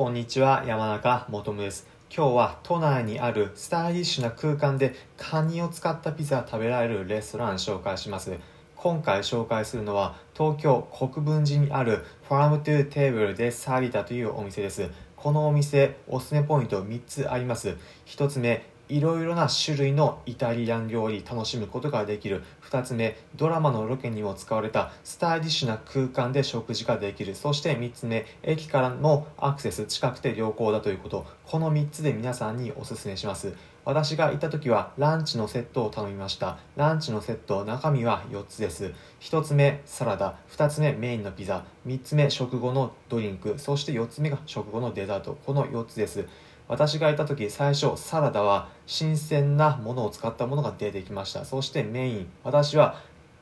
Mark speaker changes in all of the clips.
Speaker 1: こんにちは、山中もとむです。今日は都内にあるスタイリッシュな空間でカニを使ったピザ食べられるレストラン紹介します。今回紹介するのは東京国分寺にあるファームトゥーテーブルでサリタというお店です。このお店、おすすめポイント3つあります。1つ目、いろいろな種類のイタリアン料理楽しむことができる。2つ目ドラマのロケにも使われたスタイリッシュな空間で食事ができる。そして3つ目駅からのアクセス近くて良好だということ。この3つで皆さんにおすすめします。私が行った時はランチのセットを頼みました。ランチのセット中身は4つです。1つ目サラダ。2つ目メインのピザ。3つ目食後のドリンク。そして4つ目が食後のデザート。この4つです。私がいた時最初サラダは新鮮なものを使ったものが出てきました。そしてメイン私は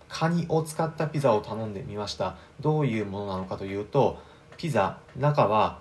Speaker 1: カニを使ったピザを頼んでみました。どういうものなのかというとピザ中は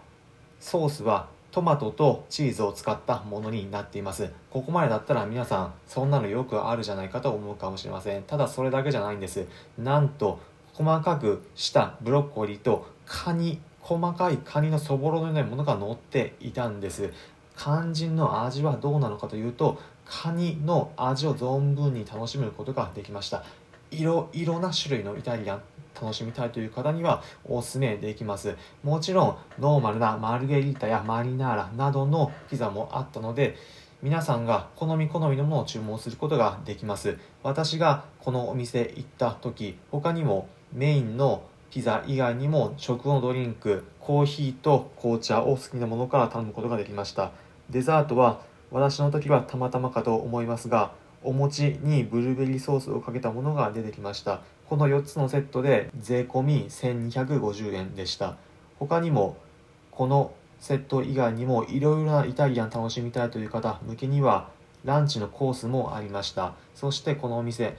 Speaker 1: ソースはトマトとチーズを使ったものになっています。ここまでだったら皆さんそんなのよくあるじゃないかと思うかもしれません。ただそれだけじゃないんです。なんと細かくしたブロッコリーとカニ細かいカニのそぼろのようなものが乗っていたんです。肝心の味はどうなのかというとカニの味を存分に楽しむことができました。いろいろな種類のイタリアン楽しみたいという方にはおすすめできます。もちろんノーマルなマルゲリータやマリナーラなどのピザもあったので皆さんが好み好みのものを注文することができます。私がこのお店行った時他にもメインのピザ以外にも食後のドリンクコーヒーと紅茶を好きなものから頼むことができました。デザートは私の時はたまたまかと思いますがお餅にブルーベリーソースをかけたものが出てきました。この4つのセットで税込1250円でした。他にもこのセット以外にもいろいろなイタリアン楽しみたいという方向けにはランチのコースもありました。そしてこのお店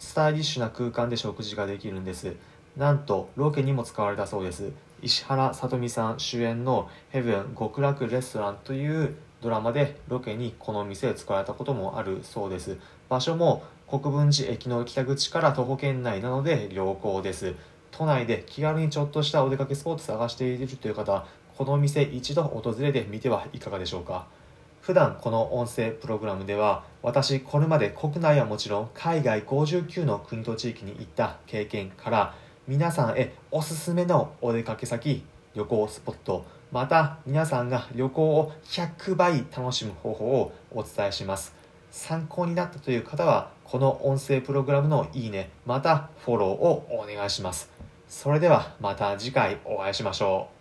Speaker 1: スタイリッシュな空間で食事ができるんです。なんとロケにも使われたそうです。石原さとみさん主演の「ヘブン極楽レストラン」というドラマでロケにこの店で使われたこともあるそうです。場所も国分寺駅の北口から徒歩圏内なので良好です。都内で気軽にちょっとしたお出かけスポット探しているという方この店一度訪れてみてはいかがでしょうか。普段この音声プログラムでは私これまで国内はもちろん海外59の国と地域に行った経験から皆さんへおすすめのお出かけ先旅行スポットまた皆さんが旅行を100倍楽しむ方法をお伝えします。参考になったという方はこの音声プログラムのいいねまたフォローをお願いします。それではまた次回お会いしましょう。